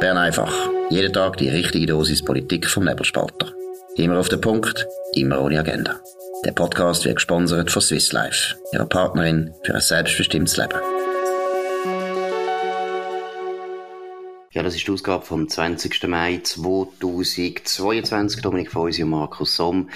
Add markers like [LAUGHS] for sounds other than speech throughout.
Bern einfach. Jeden Tag die richtige Dosis Politik vom Nebelspalter. Immer auf den Punkt, immer ohne Agenda. Der Podcast wird gesponsert von Swiss Life, ihrer Partnerin für ein selbstbestimmtes Leben. Ja, das ist die Ausgabe vom 20. Mai 2022. Dominik Feusi und Markus Somm.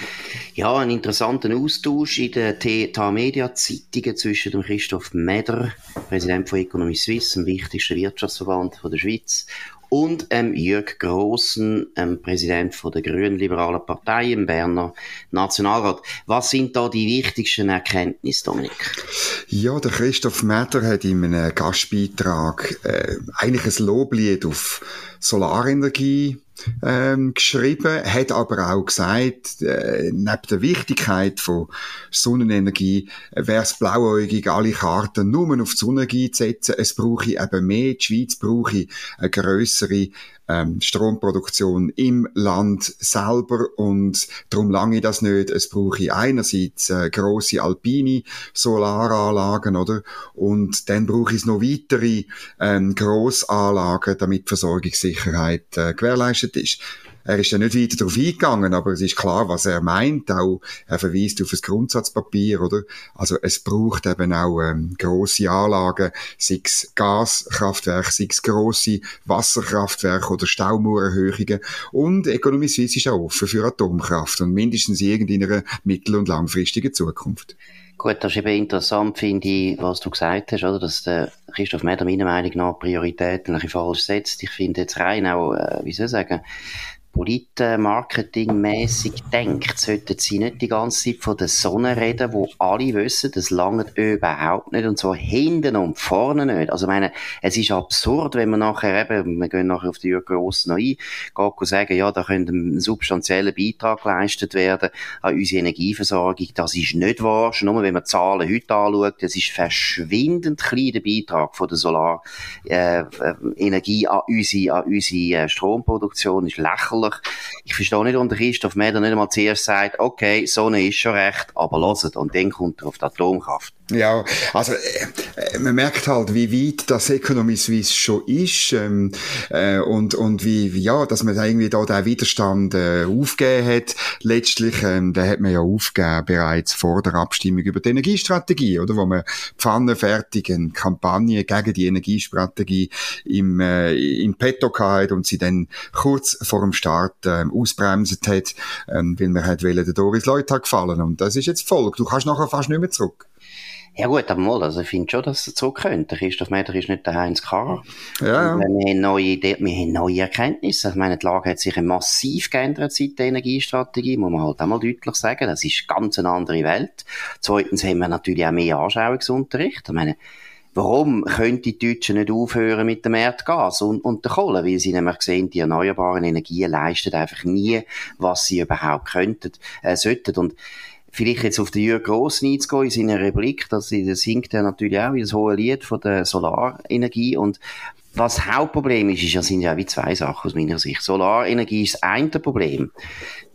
Ja, ein interessanter Austausch in den TA-Media-Zeitungen zwischen dem Christoph Meder, Präsident von Economy Suisse, dem wichtigsten Wirtschaftsverband der Schweiz, und ähm, Jörg Grossen, ähm, Präsident von der Grünen Liberalen Partei im Berner Nationalrat. Was sind da die wichtigsten Erkenntnisse, Dominik? Ja, der Christoph Metter hat in einem Gastbeitrag äh, eigentlich ein Loblied auf Solarenergie ähm, geschrieben, hat aber auch gesagt, äh, neben der Wichtigkeit von Sonnenenergie äh, wäre es blauäugig, alle Karten nur auf die Sonnenenergie zu setzen. Es brauche eben mehr. Die Schweiz brauche eine grössere ähm, Stromproduktion im Land selber und darum lange das nicht. Es brauche einerseits äh, große alpine Solaranlagen, oder? Und dann brauche es noch weitere ähm, Grossanlagen, damit Versorgungssicherheit äh, gewährleistet ist. Er ist ja nicht weiter darauf eingegangen, aber es ist klar, was er meint. Auch er verweist auf das Grundsatzpapier, oder? Also es braucht eben auch ähm, große Anlagen, sei es Gaskraftwerke, sei es grosse Wasserkraftwerke oder Staumauererhöhungen. Und Ökonomie Suisse ist auch offen für Atomkraft und mindestens irgendeiner mittel- und langfristigen Zukunft. Gut, das ist eben interessant, finde ich, was du gesagt hast, oder? Dass der Christoph Meder meiner Meinung nach Prioritäten ein bisschen falsch setzt. Ich finde jetzt rein auch, äh, wie soll ich sagen, politmarketingmäßig denkt, sollten sie nicht die ganze Zeit von der Sonne reden, wo alle wissen, das langt überhaupt nicht und zwar hinten und vorne nicht. Also ich meine, es ist absurd, wenn man nachher eben, wir gehen nachher auf die Jürgen Gross noch ein, geht sagen, ja, da könnte ein substanzieller Beitrag geleistet werden an unsere Energieversorgung. Das ist nicht wahr. Schon nur, wenn man die Zahlen heute anschaut, das ist verschwindend klein der Beitrag von der Solarenergie äh, an unsere, an unsere äh, Stromproduktion, ist lächerlich lächerlich. Ich verstehe nicht, warum der Christoph Meder nicht einmal zuerst sagt, okay, Sonne ist schon recht, aber loset. Und dann kommt er auf die Atomkraft. Ja, also äh, man merkt halt, wie weit das Economy Suisse schon ist ähm, äh, und und wie, wie ja, dass man da irgendwie da den Widerstand äh, aufgegeben hat. Letztlich, ähm, den hat man ja aufgegeben bereits vor der Abstimmung über die Energiestrategie, oder, wo man pfannenfertigen Kampagne gegen die Energiestrategie im äh, im Petto hat und sie dann kurz vor dem Start ähm, ausbremset hat, ähm, weil man hat wollen, der Doris Leuthard gefallen und das ist jetzt Folge. Du kannst nachher fast nicht mehr zurück. Ja gut, aber mal, also ich finde schon, dass es so könnte. Christoph Meder ist nicht der Heinz Karr. Ja. wir haben neue Ideen, wir haben neue Erkenntnisse. Ich meine, die Lage hat sich massiv geändert seit der Energiestrategie, muss man halt auch mal deutlich sagen. Das ist ganz eine andere Welt. Zweitens haben wir natürlich auch mehr Anschauungsunterricht. Ich meine, Warum können die Deutschen nicht aufhören mit dem Erdgas und, und der Kohle? Weil sie nämlich sehen, die erneuerbaren Energien leisten einfach nie, was sie überhaupt könnten, äh, sollten. Und vielleicht jetzt auf den Jürgen Grossen einzugehen in seiner Replik, das, das singt er natürlich auch wie das hohe Lied von der Solarenergie und was Hauptproblem ist, ist, ja, sind ja wie zwei Sachen aus meiner Sicht. Solarenergie ist das eine Problem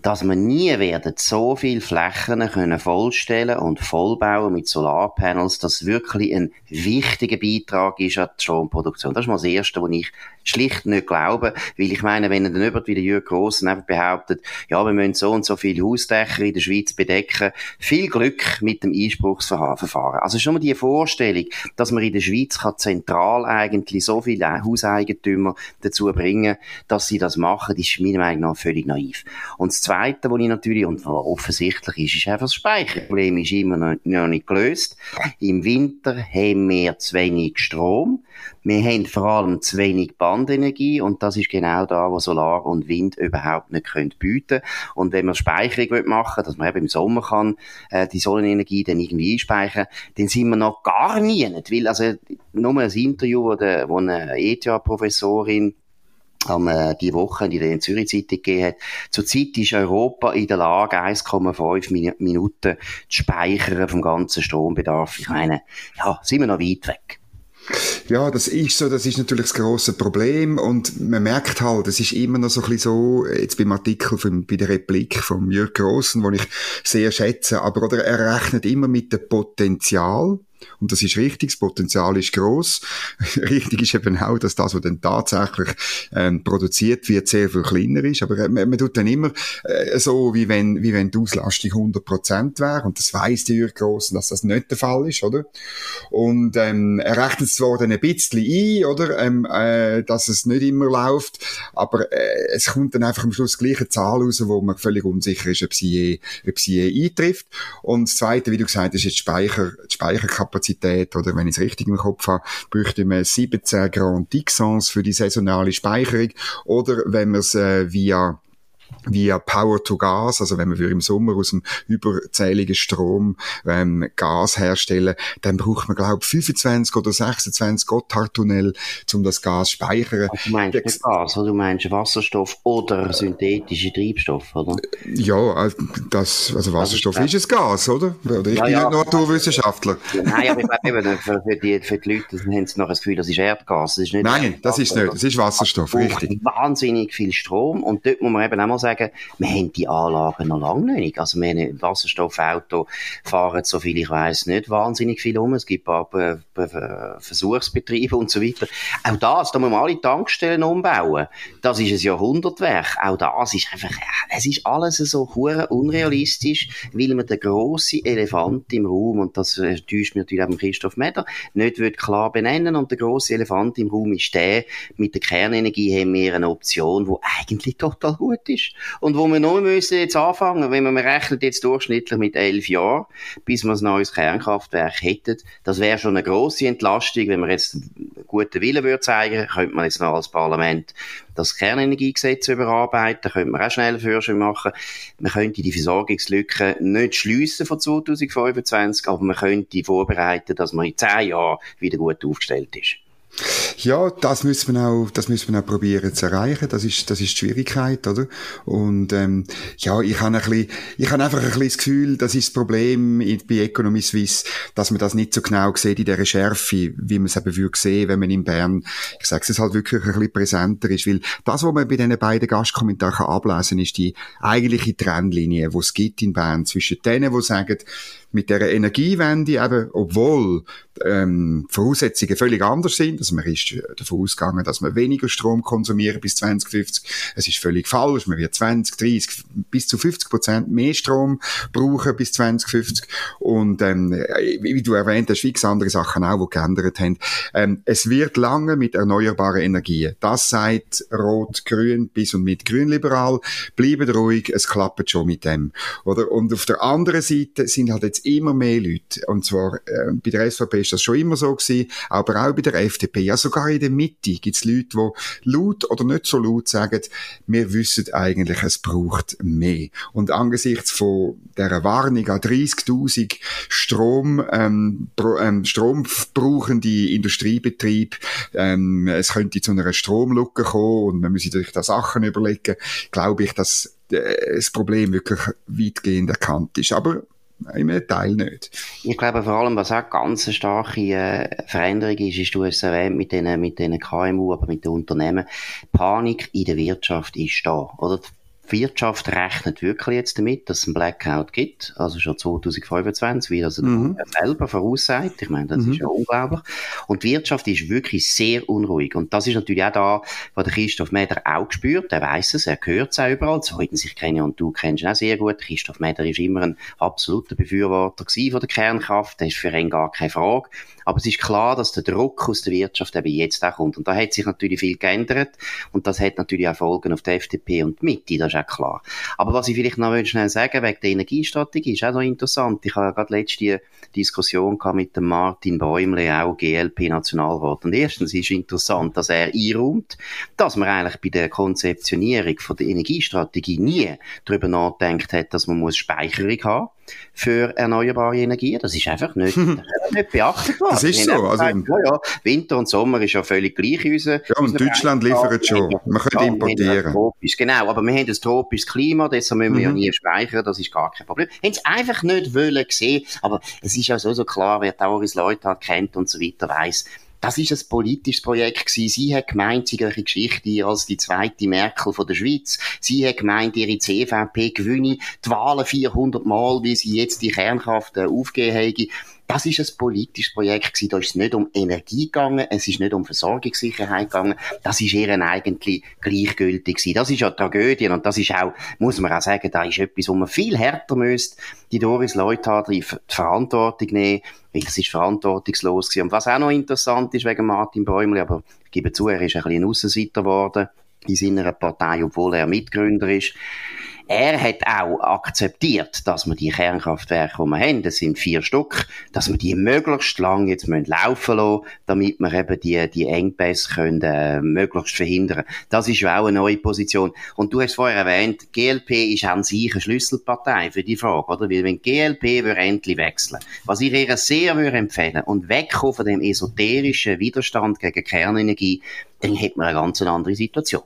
dass wir nie werden so viel Flächen können vollstellen und vollbauen mit Solarpanels, dass wirklich ein wichtiger Beitrag ist an die Stromproduktion. Das ist mal das Erste, was ich schlicht nicht glaube, weil ich meine, wenn dann jemand wie der Jürgen Grossen einfach behauptet, ja, wir müssen so und so viele Hausdächer in der Schweiz bedecken, viel Glück mit dem Einspruchsverfahren. Also schon mal die Vorstellung, dass man in der Schweiz kann zentral eigentlich so viele Hauseigentümer dazu bringen, dass sie das machen, ist meiner Meinung nach völlig naiv. Und das Zweite, was ich natürlich, und offensichtlich ist, ist einfach das Speicherproblem ist immer noch, noch nicht gelöst. Im Winter haben wir zu wenig Strom. Wir haben vor allem zu wenig Bandenergie und das ist genau da, wo Solar und Wind überhaupt nicht können bieten Und wenn man Speicherung machen dass man eben im Sommer kann, äh, die Sonnenenergie dann irgendwie einspeichern, dann sind wir noch gar nie. Weil, also, nur ein Interview, wo, der, wo eine ETH-Professorin am äh, die Woche in der Zürich Zeitung gegeben hat. Zurzeit ist Europa in der Lage, 1,5 Minuten zu speichern vom ganzen Strombedarf. Ich meine, ja, sind wir noch weit weg. Ja, das ist so, das ist natürlich das grosse Problem und man merkt halt, es ist immer noch so ein bisschen so, jetzt beim Artikel von, bei der Replik von Jörg Grossen, den ich sehr schätze, aber oder, er rechnet immer mit dem Potenzial Und das ist richtig, das Potenzial ist groß. [LAUGHS] richtig ist eben auch, dass das, was dann tatsächlich ähm, produziert wird, sehr viel kleiner ist. Aber äh, man, man tut dann immer äh, so, wie wenn, wie wenn die Auslastung 100% wäre. Und das weiss die Grossen, dass das nicht der Fall ist, oder? Und ähm, er rechnet zwar dann ein bisschen ein, oder? Ähm, äh, dass es nicht immer läuft, aber äh, es kommt dann einfach am Schluss gleich eine Zahl raus, wo man völlig unsicher ist, ob sie je, ob sie je eintrifft. Und das Zweite, wie du gesagt hast, ist die, Speicher, die Speicherkapazität, oder wenn ich es richtig im Kopf habe, bräuchte man 17 Grand Dixons für die saisonale Speicherung, oder wenn man es äh, via via Power to Gas, also wenn wir im Sommer aus dem überzähligen Strom ähm, Gas herstellen, dann braucht man glaube 25 oder 26 Gotthardtunnel, um das Gas zu speichern. Also du meinst nicht Gas, oder? du meinst Wasserstoff oder synthetische Treibstoff, oder? Ja, äh, das, also Wasserstoff ist ein Gas, oder? oder ich ja, bin ja, nicht Naturwissenschaftler. Nein, aber ich glaube für, für, die, für die Leute haben sie noch das Gefühl, das ist Erdgas. Das ist nicht Nein, Erdgas, das ist nicht, das ist Wasserstoff, richtig. Wahnsinnig viel Strom und dort muss man eben auch mal sagen, sagen, wir haben die Anlagen noch lange nicht. Also wir haben Wasserstoffauto fahren, so viel ich weiß, nicht wahnsinnig viel um. Es gibt aber Versuchsbetriebe und so weiter. Auch das, da muss man alle Tankstellen umbauen. Das ist ein Jahrhundertwerk. Auch das ist einfach, es ist alles so unrealistisch, weil man den grossen Elefant im Raum, und das täuscht mir natürlich auch Christoph Meder, nicht wird klar benennen. Und der grosse Elefant im Raum ist der, mit der Kernenergie haben wir eine Option, die eigentlich total gut ist. Und wo wir nur müssen jetzt anfangen, wenn man rechnet jetzt durchschnittlich mit elf Jahren, bis wir ein neues Kernkraftwerk hätten, das wäre schon eine grosse Entlastung. Wenn man jetzt guten Willen würde zeigen, könnte man jetzt noch als Parlament das Kernenergiegesetz überarbeiten, könnte man auch schnell Forschung machen. Man könnte die Versorgungslücke nicht schliessen von 2025, aber man könnte vorbereiten, dass man in zehn Jahren wieder gut aufgestellt ist. Ja, das müssen wir auch, das müssen wir auch probieren zu erreichen. Das ist, das ist die Schwierigkeit, oder? Und, ähm, ja, ich habe ein bisschen, ich habe einfach ein bisschen das Gefühl, das ist das Problem bei Economy Suisse, dass man das nicht so genau sieht in dieser Schärfe, wie man es eben würde sehen, wenn man in Bern, ich sage es halt wirklich ein bisschen präsenter ist, weil das, was man bei diesen beiden Gastkommentaren ablesen kann, ist die eigentliche Trennlinie, die es gibt in Bern zwischen denen, die sagen, mit der Energiewende eben, obwohl ähm, Voraussetzungen völlig anders sind, also man ist davon ausgegangen, dass man weniger Strom konsumieren bis 2050, es ist völlig falsch, man wird 20, 30, bis zu 50 Prozent mehr Strom brauchen bis 2050 und ähm, wie du erwähnt hast, fix andere Sachen auch, die geändert haben. Ähm, es wird lange mit erneuerbaren Energien. Das sagt Rot-Grün bis und mit Grünliberal. Bleibt ruhig, es klappt schon mit dem. Oder? Und auf der anderen Seite sind halt jetzt jetzt immer mehr Leute, und zwar äh, bei der SVP ist das schon immer so gewesen, aber auch bei der FDP, ja sogar in der Mitte gibt es Leute, die laut oder nicht so laut sagen, wir wissen eigentlich, es braucht mehr. Und angesichts von der Warnung an 30'000 Strom, ähm, pro, ähm, strombrauchende Industriebetrieb, ähm, es könnte zu einer Stromlücke kommen und man müsse sich da Sachen überlegen, glaube ich, dass äh, das Problem wirklich weitgehend erkannt ist. Aber im Teil nicht. Ich glaube vor allem, was auch ganz eine starke äh, Veränderung ist, ist, du hast es erwähnt, mit den, mit den KMU, aber mit den Unternehmen. Panik in der Wirtschaft ist da, oder? Die Wirtschaft rechnet wirklich jetzt damit, dass es einen Blackout gibt, also schon 2025, wie das mhm. selber voraussagt. Ich meine, das mhm. ist ja unglaublich. Und die Wirtschaft ist wirklich sehr unruhig. Und das ist natürlich auch da, was der Christoph Meder auch gespürt. Er weiß es, er hört es auch überall. So hätten sich kenne und du kennst ihn auch sehr gut. Christoph Meder ist immer ein absoluter Befürworter von der Kernkraft. Das ist für ihn gar keine Frage. Aber es ist klar, dass der Druck aus der Wirtschaft eben jetzt auch kommt. Und da hat sich natürlich viel geändert. Und das hat natürlich auch Folgen auf die FDP und die Mitte. Das ist auch klar. Aber was ich vielleicht noch schnell sagen wegen der Energiestrategie, ist auch noch interessant. Ich habe ja gerade letzte Diskussion gehabt mit dem Martin Bäumle, auch GLP-Nationalrat. Und erstens ist interessant, dass er einräumt, dass man eigentlich bei der Konzeptionierung von der Energiestrategie nie darüber nachdenkt hat, dass man muss Speicherung haben für erneuerbare Energien. Das ist einfach nicht, [LAUGHS] nicht beachtet worden. Das ist so. Also gesagt, ja, ja, Winter und Sommer ist ja völlig gleich in unser, Ja, und Deutschland liefert schon. Man könnte importieren. Tropisch, genau, aber wir haben ein tropisches Klima, deshalb müssen wir mhm. ja nie speichern, das ist gar kein Problem. Haben es einfach nicht wollen sehen, aber es ist ja so, so klar, wer Tauris Leute hat, kennt und so weiter, weiss, das ist ein politisches Projekt gewesen. Sie hat gemeint, sie ihre Geschichte als die zweite Merkel von der Schweiz. Sie hat gemeint, ihre CVP gewinne die Wahlen 400 Mal, wie sie jetzt die Kernkraft äh, aufgegeben. Das ist ein politisches Projekt gewesen. Da ist es nicht um Energie gegangen, es ist nicht um Versorgungssicherheit gegangen. Das ist eher eigentlich gleichgültig gewesen. Das ist ja Tragödie und das ist auch, muss man auch sagen, da ist etwas, wo man viel härter müsste, die Doris Leuthard die Verantwortung nehmen, weil es ist verantwortungslos gewesen. Und was auch noch interessant ist wegen Martin Bäumli, aber ich gebe zu, er ist ein bisschen ein Aussenseiter geworden in seiner Partei, obwohl er Mitgründer ist. Er hat auch akzeptiert, dass wir die Kernkraftwerke, die wir haben, das sind vier Stück, dass wir die möglichst lang jetzt laufen lassen, damit wir eben die, die Engpässe können, äh, möglichst verhindern. Das ist ja auch eine neue Position. Und du hast vorher erwähnt, GLP ist an sich eine Schlüsselpartei für die Frage, oder? Weil wenn GLP endlich wechseln, was ich ihr sehr würde empfehlen und wegkommen von dem esoterischen Widerstand gegen Kernenergie, dann hätte man eine ganz andere Situation.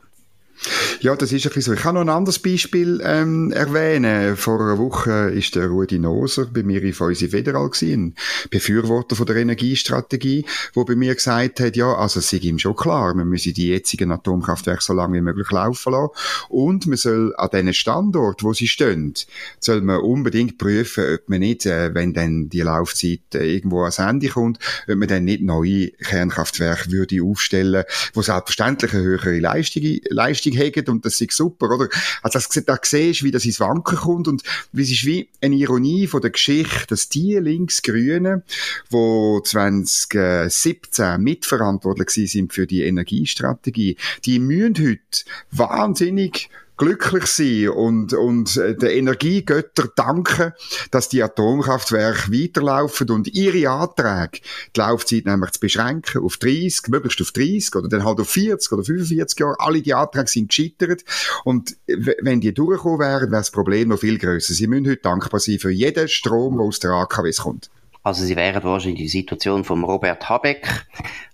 Ja, das ist ein bisschen so. Ich kann noch ein anderes Beispiel ähm, erwähnen. Vor einer Woche ist der Rudi Noser bei mir in Feusi Federal gewesen, Befürworter von der Energiestrategie, wo bei mir gesagt hat, ja, also es sei ihm schon klar, man müsse die jetzigen Atomkraftwerke so lange wie möglich laufen lassen und man soll an diesen Standort, wo sie stehen, soll man unbedingt prüfen, ob man nicht, äh, wenn dann die Laufzeit äh, irgendwo ans Ende kommt, ob man dann nicht neue Kernkraftwerke würde aufstellen, wo selbstverständlich eine höhere Leistung, Leistung Leistung haben und das ist super, oder? Also das, da siehst wie das ins Wanken kommt und wie es ist wie eine Ironie von der Geschichte, dass die Linksgrünen, die 2017 mitverantwortlich sind für die Energiestrategie, die müssen heute wahnsinnig glücklich sein und, und äh, den Energiegötter danken, dass die Atomkraftwerke weiterlaufen und ihre Anträge, die Laufzeit nämlich zu beschränken auf 30, möglichst auf 30 oder dann halt auf 40 oder 45 Jahre. Alle die Anträge sind gescheitert und wenn die durchgekommen wären, wäre das Problem noch viel größer. Sie müssen heute dankbar sein für jeden Strom, der aus der AKWs kommt. Also sie wären wahrscheinlich die Situation von Robert Habeck.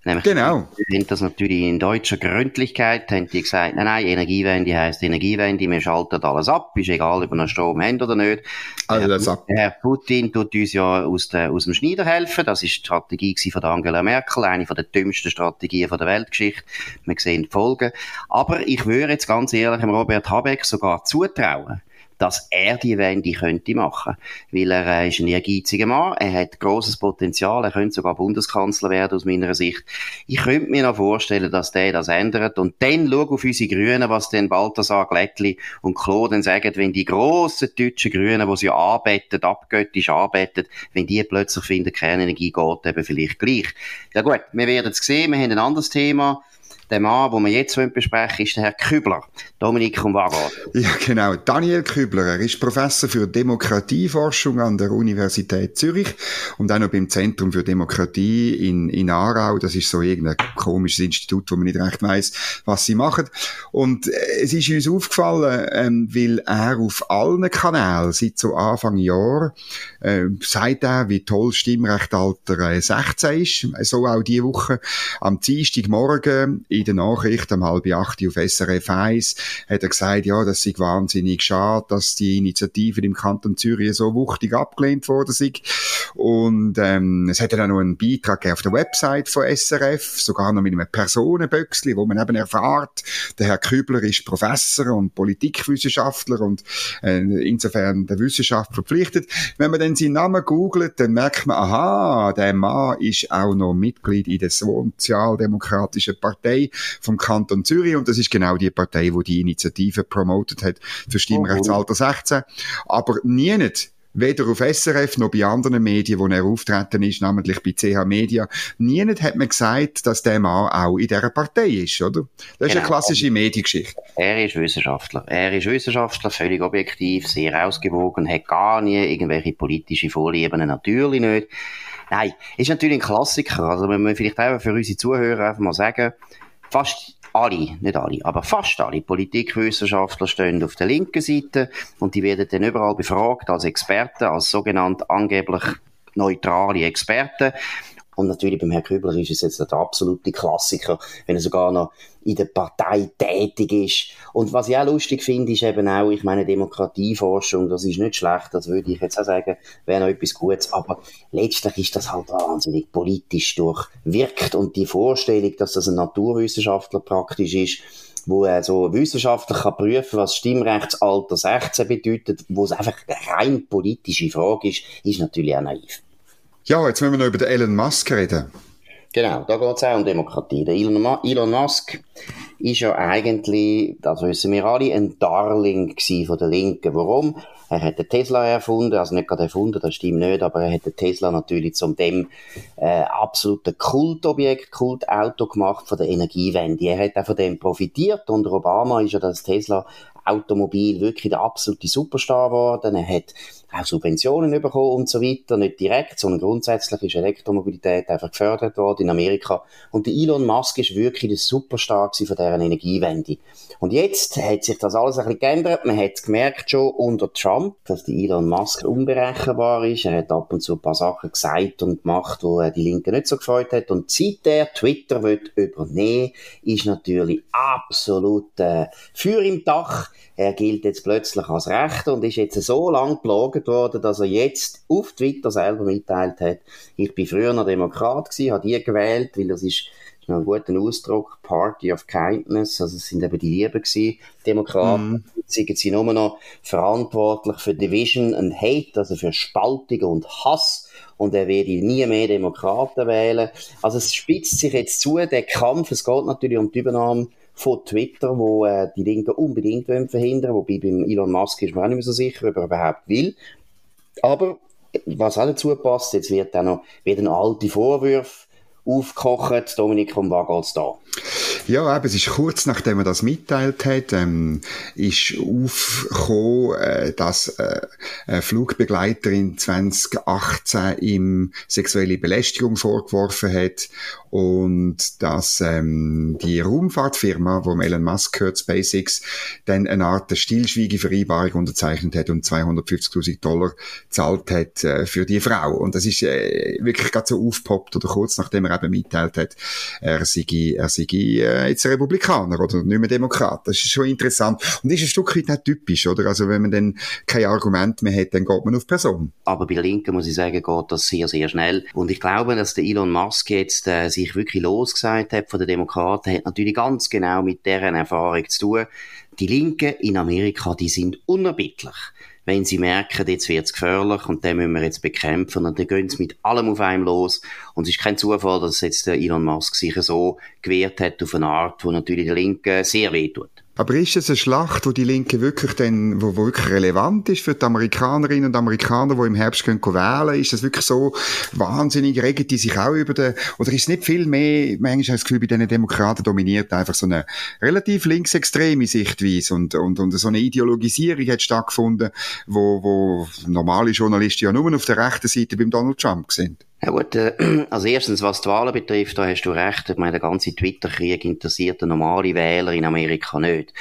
Nämlich genau. sind das natürlich in deutscher Gründlichkeit, haben die gesagt, nein, nein, Energiewende heisst Energiewende, wir schalten alles ab, ist egal, ob wir noch Strom haben oder nicht. Also das ab. Herr Putin tut uns ja aus, der, aus dem Schneider helfen, das ist die Strategie von Angela Merkel, eine von der dümmsten Strategien von der Weltgeschichte. Wir sehen die Folgen. Aber ich würde jetzt ganz ehrlich Robert Habeck sogar zutrauen, dass er die Wende könnte machen. Weil er äh, ist ein ehrgeiziger Mann, er hat großes Potenzial, er könnte sogar Bundeskanzler werden aus meiner Sicht. Ich könnte mir noch vorstellen, dass der das ändert und dann schau auf unsere Grünen, was denn Balthasar Glättli und dann sagen, wenn die grossen deutschen Grünen, die sie anbeten, abgöttisch anbeten, wenn die plötzlich finden, Kernenergie geht eben vielleicht gleich. Ja gut, wir werden es sehen, wir haben ein anderes Thema. Der Mann, den wir jetzt besprechen ist der Herr Kübler. Dominik und Wagat. Ja, genau. Daniel Kübler. Er ist Professor für Demokratieforschung an der Universität Zürich und auch noch beim Zentrum für Demokratie in, in Aarau. Das ist so irgendein komisches Institut, wo man nicht recht weiss, was sie machen. Und äh, es ist uns aufgefallen, ähm, weil er auf allen Kanälen seit so Anfang Jahr äh, sagt er, wie toll Stimmrechtalter äh, 16 ist. So auch diese Woche am Dienstagmorgen in den Nachrichten um halb acht auf SRF 1 hat er gesagt, ja, das sei wahnsinnig schade, dass die Initiative im Kanton Zürich so wuchtig abgelehnt worden sind. Und ähm, es hat dann auch noch einen Beitrag auf der Website von SRF, sogar noch mit einem Personenböckchen, wo man eben erfahrt, der Herr Kübler ist Professor und Politikwissenschaftler und äh, insofern der Wissenschaft verpflichtet. Wenn man dann seinen Namen googelt, dann merkt man, aha, der Mann ist auch noch Mitglied in der Sozialdemokratischen Partei vom Kanton Zürich und das ist genau die Partei, wo die Initiative promotet hat für Stimmrechtsalter 16. Aber nie nicht weder auf SRF noch bei anderen Medien, wo er auftreten ist, namentlich bei CH Media, nie hat man gesagt, dass der Mann auch in dieser Partei ist, oder? Das ist genau. eine klassische Mediengeschichte. Er ist Wissenschaftler. Er ist Wissenschaftler, völlig objektiv, sehr ausgewogen, hat gar nie irgendwelche politische Vorlieben, natürlich nicht. Nein, ist natürlich ein Klassiker. Also, wenn wir vielleicht auch für unsere Zuhörer einfach mal sagen, fast alle, nicht alle, aber fast alle Politikwissenschaftler stehen auf der linken Seite und die werden dann überall befragt als Experten, als sogenannte angeblich neutrale Experten. Und natürlich beim Herrn Kübler ist es jetzt der absolute Klassiker, wenn er sogar noch in der Partei tätig ist. Und was ich auch lustig finde, ist eben auch, ich meine, Demokratieforschung, das ist nicht schlecht, das würde ich jetzt auch sagen, wäre noch etwas Gutes, aber letztlich ist das halt wahnsinnig politisch durchwirkt und die Vorstellung, dass das ein Naturwissenschaftler praktisch ist, wo er so wissenschaftlich kann prüfen was Stimmrechtsalter 16 bedeutet, wo es einfach eine rein politische Frage ist, ist natürlich auch naiv. Ja, jetzt müssen wir noch über den Elon Musk reden. Genau, da geht es auch um Demokratie. Der Elon, Elon Musk ist ja eigentlich, das wissen wir alle, ein Darling von der Linken. Warum? Er hat den Tesla erfunden, also nicht gerade erfunden, das stimmt nicht, aber er hat den Tesla natürlich zum dem äh, absoluten Kultobjekt, Kultauto gemacht von der Energiewende. Er hat auch von dem profitiert. Unter Obama ist ja das Tesla Automobil wirklich der absolute Superstar geworden. Er hat auch Subventionen bekommen und so weiter. Nicht direkt, sondern grundsätzlich ist Elektromobilität einfach gefördert worden in Amerika. Und der Elon Musk ist wirklich der Superstar von deren Energiewende. Und jetzt hat sich das alles ein bisschen geändert. Man hat gemerkt schon unter Trump, dass der Elon Musk unberechenbar ist. Er hat ab und zu ein paar Sachen gesagt und gemacht, wo die Linke nicht so gefreut hat. Und seit er Twitter wird übernehmen, ist natürlich absolut äh, Feuer im Dach. Er gilt jetzt plötzlich als Rechter und ist jetzt so lang gelogen worden, dass er jetzt auf Twitter selber mitteilt hat, ich bin früher noch Demokrat gewesen, habe die gewählt, weil das ist ein guter Ausdruck, Party of Kindness, also es sind eben die Lieben gewesen, Demokraten, mm. sind sie nur noch verantwortlich für Division and Hate, also für Spaltung und Hass und er werde nie mehr Demokraten wählen. Also es spitzt sich jetzt zu, der Kampf, es geht natürlich um die Übernahme von Twitter, wo äh, die Linken unbedingt wollen verhindern wobei beim Elon Musk ist man auch nicht mehr so sicher, ob er überhaupt will. Aber was auch dazu passt, jetzt wird auch noch, werden alte Vorwürfe aufgekocht. Dominik, um was geht's da? Ja, eben, es ist kurz nachdem er das mitteilt hat, ähm, ist aufgekommen, äh, dass äh, eine Flugbegleiterin 2018 ihm sexuelle Belästigung vorgeworfen hat und dass ähm, die Raumfahrtfirma, wo Elon Musk gehört, SpaceX, dann eine Art Stillschweigevereinbarung unterzeichnet hat und 250.000 Dollar zahlt hat äh, für die Frau. Und das ist äh, wirklich gerade so aufgepoppt oder kurz nachdem er eben mitteilt hat, er sei, er sei äh, jetzt Republikaner oder nicht mehr Demokrat. Das ist schon interessant. Und das ist ein Stück weit nicht typisch, oder? Also wenn man dann kein Argument mehr hat, dann geht man auf Person. Aber bei Linken, muss ich sagen, geht das sehr, sehr schnell. Und ich glaube, dass der Elon Musk jetzt äh, sich wirklich losgesagt hat von den Demokraten, hat natürlich ganz genau mit deren Erfahrung zu tun. Die Linken in Amerika, die sind unerbittlich wenn sie merken, jetzt wird's gefährlich und den müssen wir jetzt bekämpfen und dann gehen sie mit allem auf einem los. Und es ist kein Zufall, dass jetzt der Elon Musk sich so gewehrt hat auf eine Art, wo natürlich der Linken sehr wehtut. Aber ist es eine Schlacht, wo die Linke wirklich dann, wo, wo wirklich relevant ist für die Amerikanerinnen und Amerikaner, die im Herbst können wählen? Ist das wirklich so wahnsinnig, regen die sich auch über den, oder ist es nicht viel mehr, manchmal habe das Gefühl, bei diesen Demokraten dominiert einfach so eine relativ linksextreme Sichtweise und, und, und so eine Ideologisierung hat stattgefunden, wo, wo normale Journalisten ja nur auf der rechten Seite beim Donald Trump sind. Ja gut, äh, [CLEARS THROAT] also erstens, was die Wahlen betrifft, da hast du recht. Ich meine, der ganze Twitter-Krieg interessiert den normale Wähler in Amerika nicht.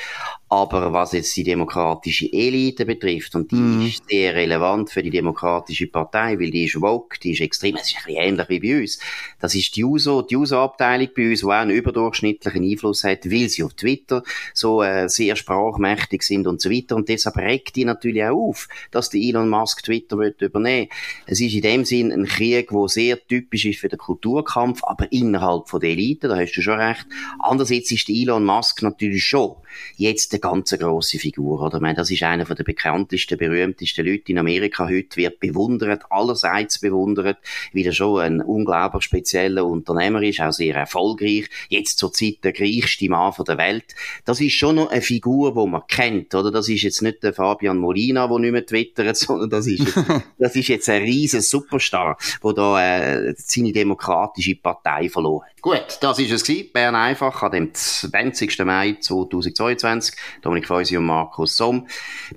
Aber was jetzt die demokratische Elite betrifft, und die mm. ist sehr relevant für die demokratische Partei, weil die ist woke, die ist extrem, es ist ein bisschen ähnlich wie bei uns. Das ist die USO, die USO-Abteilung bei uns, die auch einen überdurchschnittlichen Einfluss hat, weil sie auf Twitter so äh, sehr sprachmächtig sind und so weiter. Und deshalb regt die natürlich auch auf, dass der Elon Musk Twitter wird übernehmen. Es ist in dem Sinn ein Krieg, der sehr typisch ist für den Kulturkampf, aber innerhalb von der Elite, da hast du schon recht. Andererseits ist der Elon Musk natürlich schon jetzt eine ganz grosse Figur, oder? Meine, das ist einer der bekanntesten, berühmtesten Leute in Amerika heute, wird bewundert, allerseits bewundert, weil er schon ein unglaublich spezieller Unternehmer ist, auch sehr erfolgreich, jetzt zur Zeit der reichste Mann der Welt. Das ist schon noch eine Figur, die man kennt, oder? Das ist jetzt nicht der Fabian Molina, der nicht mehr twittert, [LAUGHS] sondern das ist, das ist jetzt ein riesen Superstar, der da äh, seine demokratische Partei verloren hat. Gut, das ist es gewesen. Bern einfach an dem 20. Mai 2022. Dominik Feusi und Markus Somm.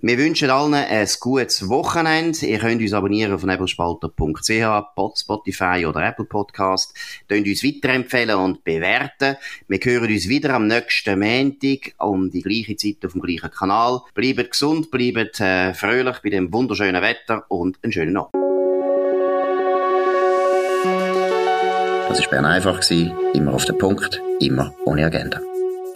Wir wünschen allen ein gutes Wochenende. Ihr könnt uns abonnieren auf nebelspalter.ch, Spotify oder Apple Podcast. Könnt uns weiterempfehlen und bewerten. Wir hören uns wieder am nächsten Montag um die gleiche Zeit auf dem gleichen Kanal. Bleibt gesund, bleibt äh, fröhlich bei dem wunderschönen Wetter und einen schönen Abend. Das war Bern einfach, immer auf den Punkt, immer ohne Agenda.